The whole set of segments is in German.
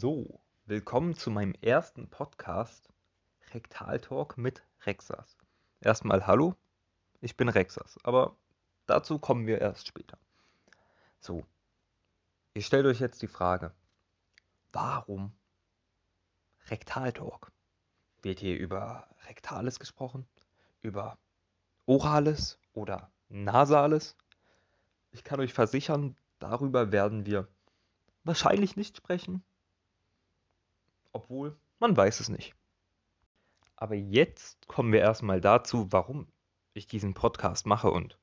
So, willkommen zu meinem ersten Podcast Rektal Talk mit Rexas. Erstmal hallo, ich bin Rexas, aber dazu kommen wir erst später. So, ihr stellt euch jetzt die Frage, warum Rektal Talk? Wird hier über Rektales gesprochen, über Orales oder Nasales? Ich kann euch versichern, darüber werden wir wahrscheinlich nicht sprechen. Obwohl, man weiß es nicht. Aber jetzt kommen wir erstmal dazu, warum ich diesen Podcast mache und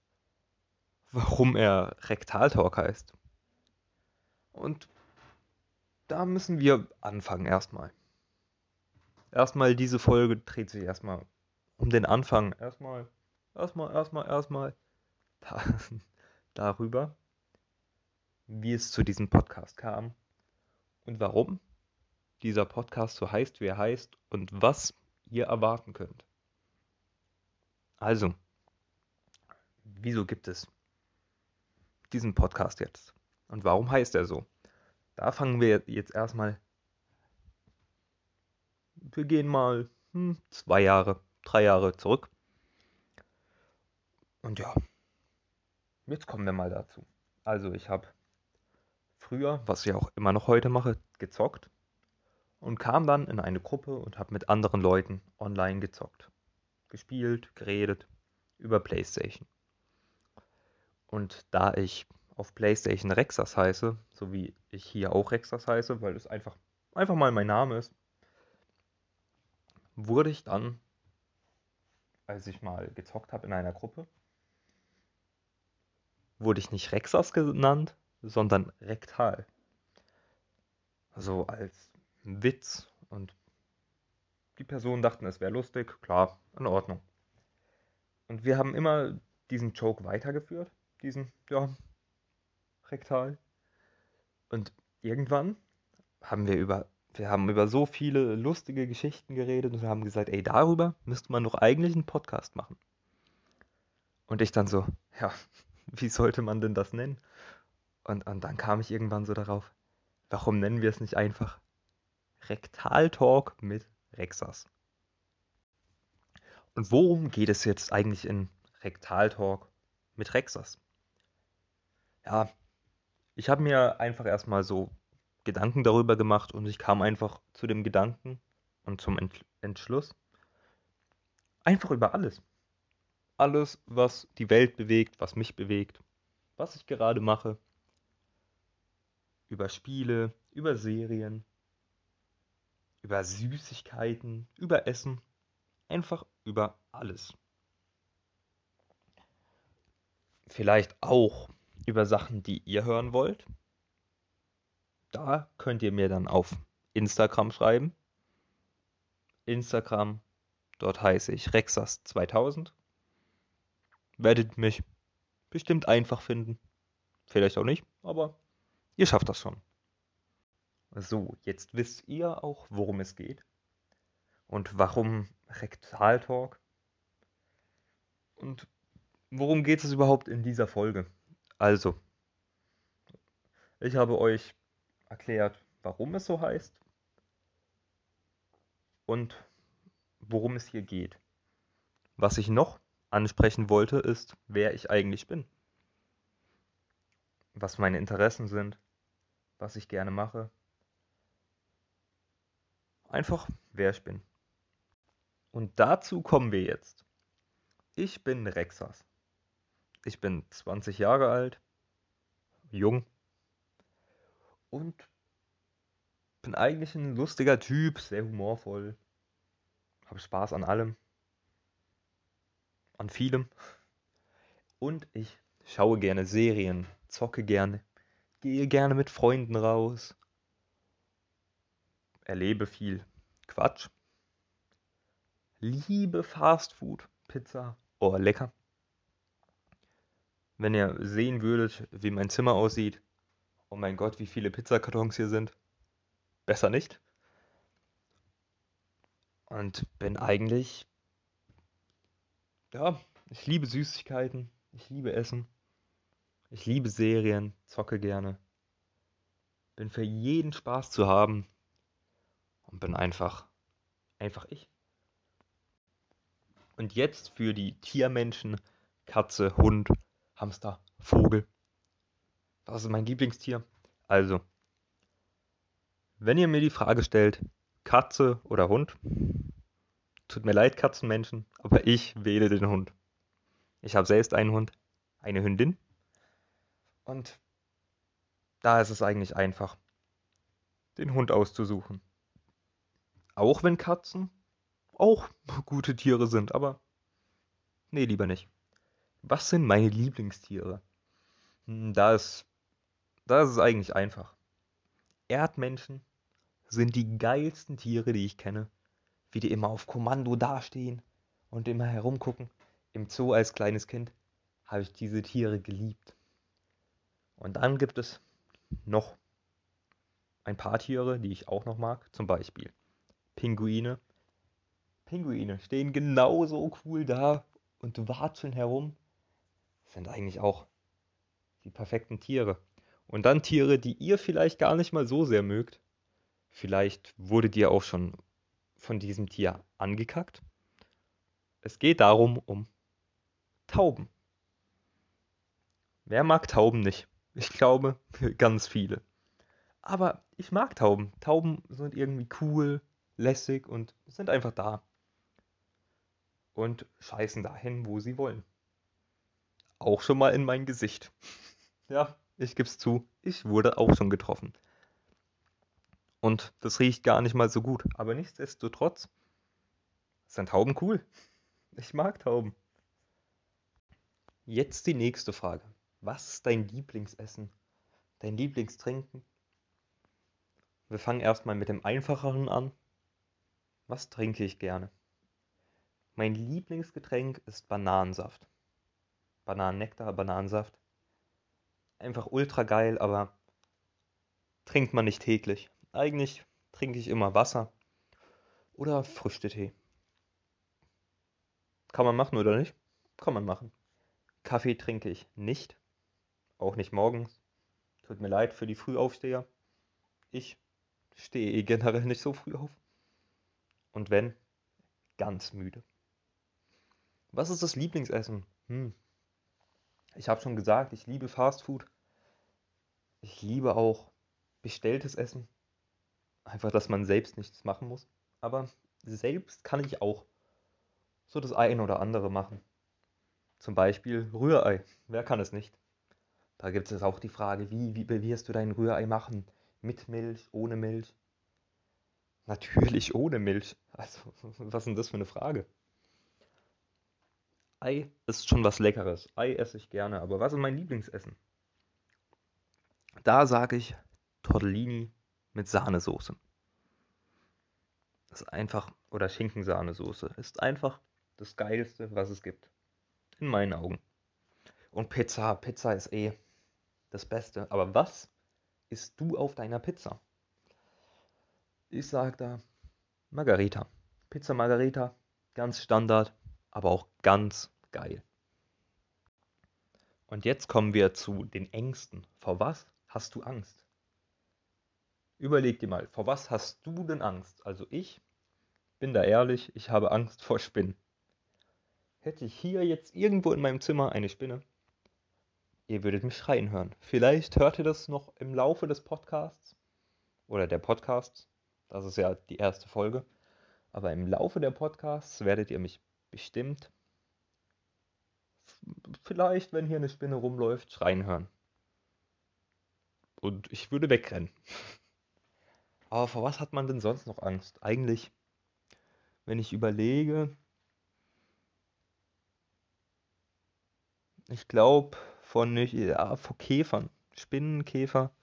warum er Rektal Talk heißt. Und da müssen wir anfangen erstmal. Erstmal diese Folge dreht sich erstmal um den Anfang. Erstmal, erstmal, erstmal, erstmal da, darüber, wie es zu diesem Podcast kam und warum dieser Podcast so heißt, wie er heißt und was ihr erwarten könnt. Also, wieso gibt es diesen Podcast jetzt? Und warum heißt er so? Da fangen wir jetzt erstmal. Wir gehen mal hm, zwei Jahre, drei Jahre zurück. Und ja, jetzt kommen wir mal dazu. Also ich habe früher, was ich auch immer noch heute mache, gezockt und kam dann in eine Gruppe und habe mit anderen Leuten online gezockt. Gespielt, geredet über PlayStation. Und da ich auf PlayStation Rexas heiße, so wie ich hier auch Rexas heiße, weil es einfach, einfach mal mein Name ist, wurde ich dann, als ich mal gezockt habe in einer Gruppe, wurde ich nicht Rexas genannt, sondern rektal. So als Witz und die Personen dachten, es wäre lustig, klar, in Ordnung. Und wir haben immer diesen Joke weitergeführt, diesen, ja, rektal. Und irgendwann haben wir über, wir haben über so viele lustige Geschichten geredet und haben gesagt, ey, darüber müsste man doch eigentlich einen Podcast machen. Und ich dann so, ja, wie sollte man denn das nennen? Und, und dann kam ich irgendwann so darauf, warum nennen wir es nicht einfach Rektaltalk mit Rexas? Und worum geht es jetzt eigentlich in Rektaltalk mit Rexas? Ja, ich habe mir einfach erstmal so Gedanken darüber gemacht und ich kam einfach zu dem Gedanken und zum Entschluss. Einfach über alles. Alles, was die Welt bewegt, was mich bewegt, was ich gerade mache, über Spiele, über Serien, über Süßigkeiten, über Essen, einfach über alles. Vielleicht auch über Sachen, die ihr hören wollt. Da könnt ihr mir dann auf Instagram schreiben. Instagram, dort heiße ich Rexas2000. Werdet mich bestimmt einfach finden. Vielleicht auch nicht, aber Ihr schafft das schon. So, jetzt wisst ihr auch, worum es geht. Und warum Rektaltalk. Und worum geht es überhaupt in dieser Folge? Also, ich habe euch erklärt, warum es so heißt und worum es hier geht. Was ich noch ansprechen wollte, ist, wer ich eigentlich bin. Was meine Interessen sind was ich gerne mache. Einfach, wer ich bin. Und dazu kommen wir jetzt. Ich bin Rexas. Ich bin 20 Jahre alt, jung und bin eigentlich ein lustiger Typ, sehr humorvoll, habe Spaß an allem, an vielem und ich schaue gerne Serien, zocke gerne gehe gerne mit Freunden raus, erlebe viel Quatsch, liebe Fastfood, Pizza, oh lecker. Wenn ihr sehen würdet, wie mein Zimmer aussieht, oh mein Gott, wie viele Pizzakartons hier sind, besser nicht. Und bin eigentlich, ja, ich liebe Süßigkeiten, ich liebe Essen. Ich liebe Serien, zocke gerne. Bin für jeden Spaß zu haben, und bin einfach, einfach ich. Und jetzt für die Tiermenschen, Katze, Hund, Hamster, Vogel. Das ist mein Lieblingstier. Also, wenn ihr mir die Frage stellt, Katze oder Hund, tut mir leid, Katzenmenschen, aber ich wähle den Hund. Ich habe selbst einen Hund, eine Hündin. Und da ist es eigentlich einfach, den Hund auszusuchen. Auch wenn Katzen auch gute Tiere sind, aber nee, lieber nicht. Was sind meine Lieblingstiere? Hm, da ist, da ist es eigentlich einfach. Erdmenschen sind die geilsten Tiere, die ich kenne. Wie die immer auf Kommando dastehen und immer herumgucken. Im Zoo als kleines Kind habe ich diese Tiere geliebt. Und dann gibt es noch ein paar Tiere, die ich auch noch mag. Zum Beispiel Pinguine. Pinguine stehen genauso cool da und watscheln herum. Sind eigentlich auch die perfekten Tiere. Und dann Tiere, die ihr vielleicht gar nicht mal so sehr mögt. Vielleicht wurde dir auch schon von diesem Tier angekackt. Es geht darum, um Tauben. Wer mag Tauben nicht? Ich glaube, ganz viele. Aber ich mag Tauben. Tauben sind irgendwie cool, lässig und sind einfach da. Und scheißen dahin, wo sie wollen. Auch schon mal in mein Gesicht. ja, ich geb's zu, ich wurde auch schon getroffen. Und das riecht gar nicht mal so gut. Aber nichtsdestotrotz sind Tauben cool. Ich mag Tauben. Jetzt die nächste Frage. Was ist dein Lieblingsessen? Dein Lieblingstrinken? Wir fangen erstmal mit dem einfacheren an. Was trinke ich gerne? Mein Lieblingsgetränk ist Bananensaft. Bananennektar, Bananensaft. Einfach ultra geil, aber trinkt man nicht täglich. Eigentlich trinke ich immer Wasser oder Früchtetee. Kann man machen oder nicht? Kann man machen. Kaffee trinke ich nicht. Auch nicht morgens. Tut mir leid für die Frühaufsteher. Ich stehe eh generell nicht so früh auf. Und wenn, ganz müde. Was ist das Lieblingsessen? Hm. Ich habe schon gesagt, ich liebe Fastfood. Ich liebe auch bestelltes Essen. Einfach, dass man selbst nichts machen muss. Aber selbst kann ich auch so das ein oder andere machen. Zum Beispiel Rührei. Wer kann es nicht? Da gibt es auch die Frage, wie, wie wirst du dein Rührei machen? Mit Milch, ohne Milch? Natürlich ohne Milch. Also, was ist denn das für eine Frage? Ei ist schon was Leckeres. Ei esse ich gerne, aber was ist mein Lieblingsessen? Da sage ich Tortellini mit Sahnesoße. Das ist einfach, oder Schinkensahnesoße, ist einfach das Geilste, was es gibt. In meinen Augen. Und Pizza, Pizza ist eh das Beste. Aber was isst du auf deiner Pizza? Ich sage da Margarita. Pizza Margarita, ganz Standard, aber auch ganz geil. Und jetzt kommen wir zu den Ängsten. Vor was hast du Angst? Überleg dir mal, vor was hast du denn Angst? Also ich bin da ehrlich, ich habe Angst vor Spinnen. Hätte ich hier jetzt irgendwo in meinem Zimmer eine Spinne, ihr würdet mich schreien hören. Vielleicht hört ihr das noch im Laufe des Podcasts oder der Podcasts. Das ist ja die erste Folge. Aber im Laufe der Podcasts werdet ihr mich bestimmt, vielleicht, wenn hier eine Spinne rumläuft, schreien hören. Und ich würde wegrennen. Aber vor was hat man denn sonst noch Angst? Eigentlich, wenn ich überlege, Ich glaube von nicht, ja, vor Käfern. Spinnenkäfer.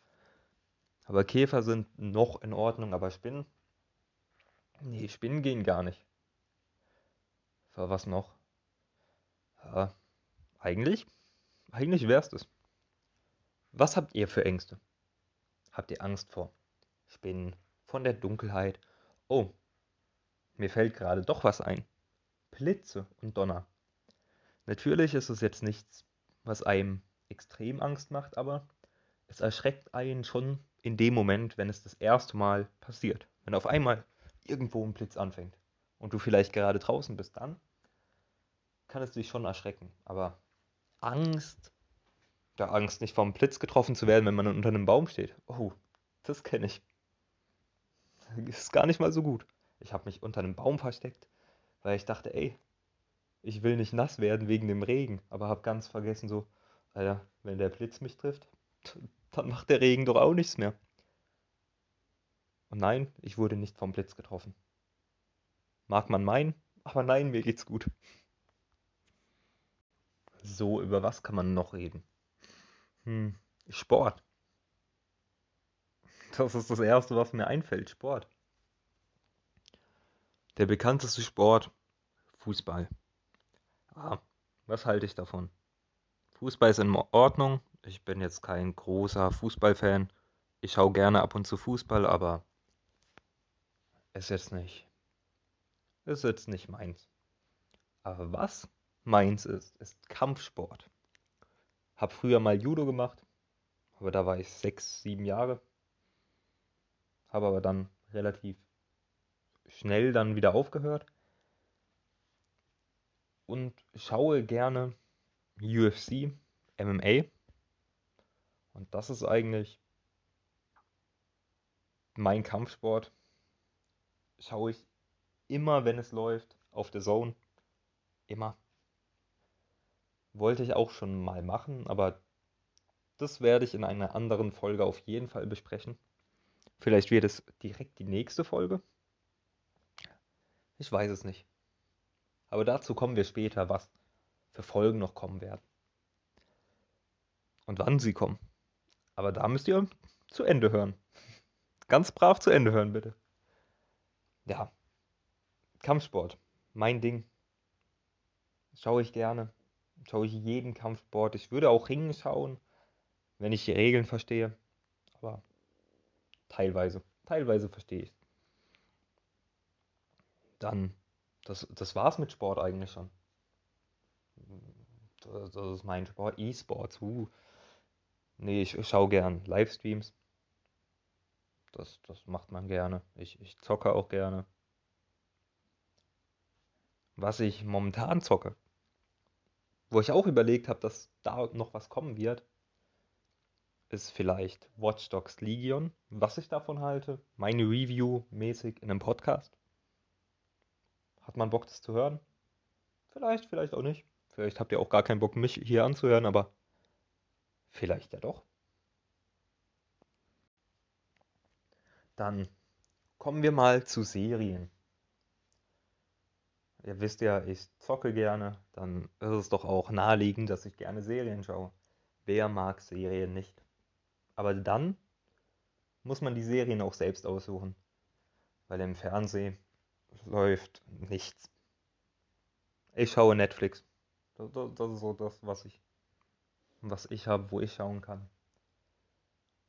Aber Käfer sind noch in Ordnung, aber Spinnen. Nee, Spinnen gehen gar nicht. Für was noch? Ja, eigentlich, eigentlich wär's das. Was habt ihr für Ängste? Habt ihr Angst vor Spinnen, von der Dunkelheit? Oh, mir fällt gerade doch was ein. Blitze und Donner. Natürlich ist es jetzt nichts, was einem extrem Angst macht, aber es erschreckt einen schon in dem Moment, wenn es das erste Mal passiert. Wenn auf einmal irgendwo ein Blitz anfängt und du vielleicht gerade draußen bist, dann kann es dich schon erschrecken. Aber Angst, ja, Angst nicht vom Blitz getroffen zu werden, wenn man unter einem Baum steht. Oh, das kenne ich. Ist gar nicht mal so gut. Ich habe mich unter einem Baum versteckt, weil ich dachte, ey, ich will nicht nass werden wegen dem Regen, aber habe ganz vergessen so, Alter, wenn der Blitz mich trifft, dann macht der Regen doch auch nichts mehr. Und nein, ich wurde nicht vom Blitz getroffen. Mag man meinen, aber nein, mir geht's gut. So, über was kann man noch reden? Hm, Sport. Das ist das Erste, was mir einfällt, Sport. Der bekannteste Sport, Fußball. Ah, was halte ich davon? Fußball ist in Ordnung. Ich bin jetzt kein großer Fußballfan. Ich schaue gerne ab und zu Fußball, aber ist jetzt nicht. Ist jetzt nicht meins. Aber was meins ist, ist Kampfsport. Hab früher mal Judo gemacht, aber da war ich sechs, sieben Jahre. Habe aber dann relativ schnell dann wieder aufgehört und schaue gerne UFC, MMA. Und das ist eigentlich mein Kampfsport. Schaue ich immer, wenn es läuft, auf der Zone. Immer. Wollte ich auch schon mal machen, aber das werde ich in einer anderen Folge auf jeden Fall besprechen. Vielleicht wird es direkt die nächste Folge. Ich weiß es nicht. Aber dazu kommen wir später, was für Folgen noch kommen werden. Und wann sie kommen. Aber da müsst ihr zu Ende hören. Ganz brav zu Ende hören, bitte. Ja. Kampfsport. Mein Ding. Schaue ich gerne. Schaue ich jeden Kampfsport. Ich würde auch Ringen schauen, wenn ich die Regeln verstehe. Aber teilweise. Teilweise verstehe ich. Dann das, das war's mit Sport eigentlich schon. Das, das ist mein Sport. E-Sports. Uh. Nee, ich, schaue gern Livestreams. Das, das macht man gerne. Ich, ich zocke auch gerne. Was ich momentan zocke, wo ich auch überlegt habe, dass da noch was kommen wird, ist vielleicht Watch Dogs Legion. Was ich davon halte, meine Review mäßig in einem Podcast. Hat man Bock, das zu hören? Vielleicht, vielleicht auch nicht. Vielleicht habt ihr auch gar keinen Bock, mich hier anzuhören, aber vielleicht ja doch. Dann kommen wir mal zu Serien. Ihr wisst ja, ich zocke gerne, dann ist es doch auch naheliegend, dass ich gerne Serien schaue. Wer mag Serien nicht? Aber dann muss man die Serien auch selbst aussuchen. Weil im Fernsehen läuft nichts. Ich schaue Netflix. Das, ist so das, was ich, was ich habe, wo ich schauen kann.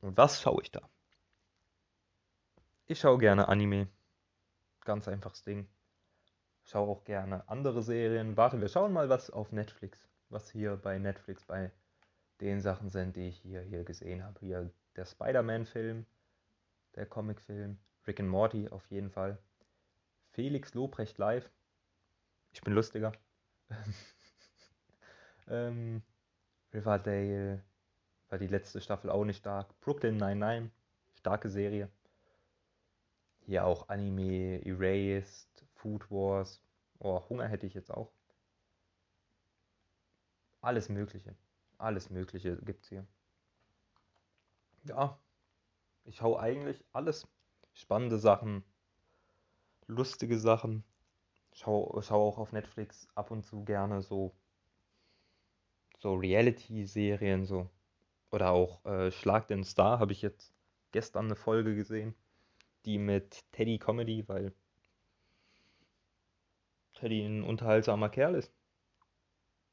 Und was schaue ich da? Ich schaue gerne Anime. Ganz einfaches Ding. Schaue auch gerne andere Serien. Warte, wir schauen mal, was auf Netflix, was hier bei Netflix bei den Sachen sind, die ich hier, hier gesehen habe. Hier der Spider-Man-Film, der Comic-Film, Rick and Morty auf jeden Fall. Felix Lobrecht live. Ich bin lustiger. ähm, Riverdale war die letzte Staffel auch nicht stark. Brooklyn 99, starke Serie. Hier auch Anime, Erased, Food Wars. Oh, Hunger hätte ich jetzt auch. Alles Mögliche. Alles Mögliche gibt's hier. Ja, ich schaue eigentlich alles. Spannende Sachen, lustige Sachen. Schau, schau auch auf Netflix ab und zu gerne so, so Reality-Serien so. Oder auch äh, Schlag den Star habe ich jetzt gestern eine Folge gesehen. Die mit Teddy Comedy, weil Teddy ein unterhaltsamer Kerl ist.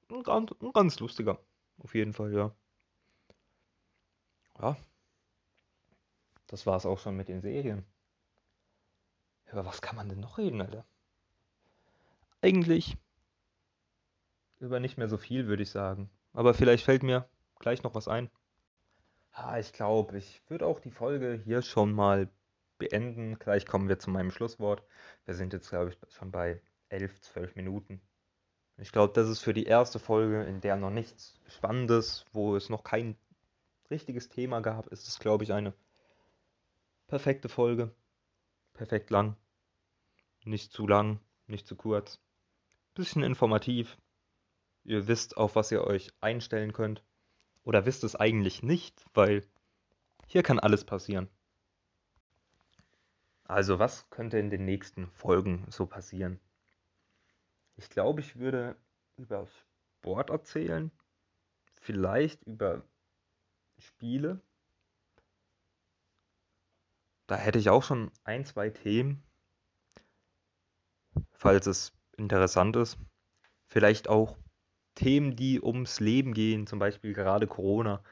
Ein ganz, ein ganz lustiger. Auf jeden Fall, ja. Ja. Das war es auch schon mit den Serien. Über was kann man denn noch reden, Alter? Eigentlich über nicht mehr so viel, würde ich sagen. Aber vielleicht fällt mir gleich noch was ein. Ah, ich glaube, ich würde auch die Folge hier schon mal beenden. Gleich kommen wir zu meinem Schlusswort. Wir sind jetzt, glaube ich, schon bei 11, 12 Minuten. Ich glaube, das ist für die erste Folge, in der noch nichts Spannendes, wo es noch kein richtiges Thema gab, ist es, glaube ich, eine perfekte Folge. Perfekt lang. Nicht zu lang, nicht zu kurz. Bisschen informativ. Ihr wisst, auf was ihr euch einstellen könnt. Oder wisst es eigentlich nicht, weil hier kann alles passieren. Also, was könnte in den nächsten Folgen so passieren? Ich glaube, ich würde über Sport erzählen, vielleicht über Spiele. Da hätte ich auch schon ein, zwei Themen, falls es interessant ist. Vielleicht auch Themen, die ums Leben gehen, zum Beispiel gerade Corona.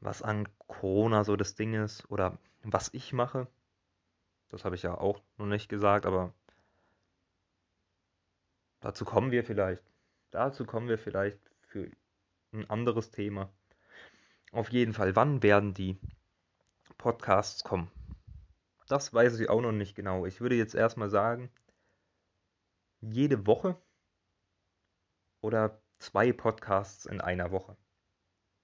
Was an Corona so das Ding ist oder was ich mache. Das habe ich ja auch noch nicht gesagt, aber dazu kommen wir vielleicht. Dazu kommen wir vielleicht für ein anderes Thema. Auf jeden Fall, wann werden die Podcasts kommen? Das weiß ich auch noch nicht genau. Ich würde jetzt erstmal sagen, jede Woche oder zwei Podcasts in einer Woche.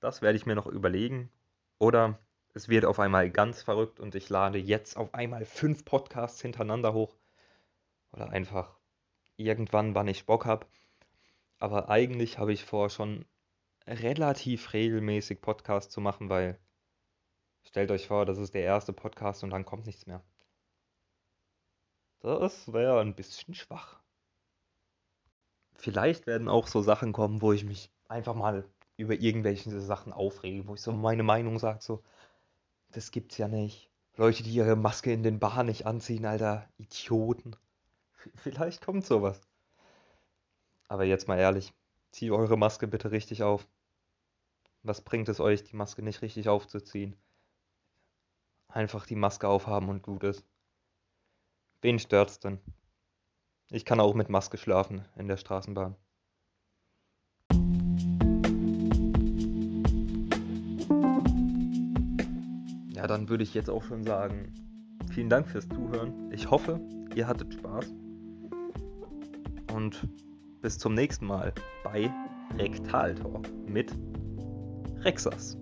Das werde ich mir noch überlegen. Oder es wird auf einmal ganz verrückt und ich lade jetzt auf einmal fünf Podcasts hintereinander hoch. Oder einfach irgendwann, wann ich Bock habe. Aber eigentlich habe ich vor, schon relativ regelmäßig Podcast zu machen, weil stellt euch vor, das ist der erste Podcast und dann kommt nichts mehr. Das wäre ein bisschen schwach. Vielleicht werden auch so Sachen kommen, wo ich mich einfach mal über irgendwelche Sachen aufrege, wo ich so meine Meinung sage, so, das gibt's ja nicht. Leute, die ihre Maske in den Bar nicht anziehen, alter Idioten. Vielleicht kommt sowas. Aber jetzt mal ehrlich, zieht eure Maske bitte richtig auf. Was bringt es euch, die Maske nicht richtig aufzuziehen? Einfach die Maske aufhaben und gut ist. Wen stört's denn? Ich kann auch mit Maske schlafen in der Straßenbahn. Ja, dann würde ich jetzt auch schon sagen, vielen Dank fürs Zuhören. Ich hoffe, ihr hattet Spaß. Und bis zum nächsten Mal bei Rektal mit Rexas.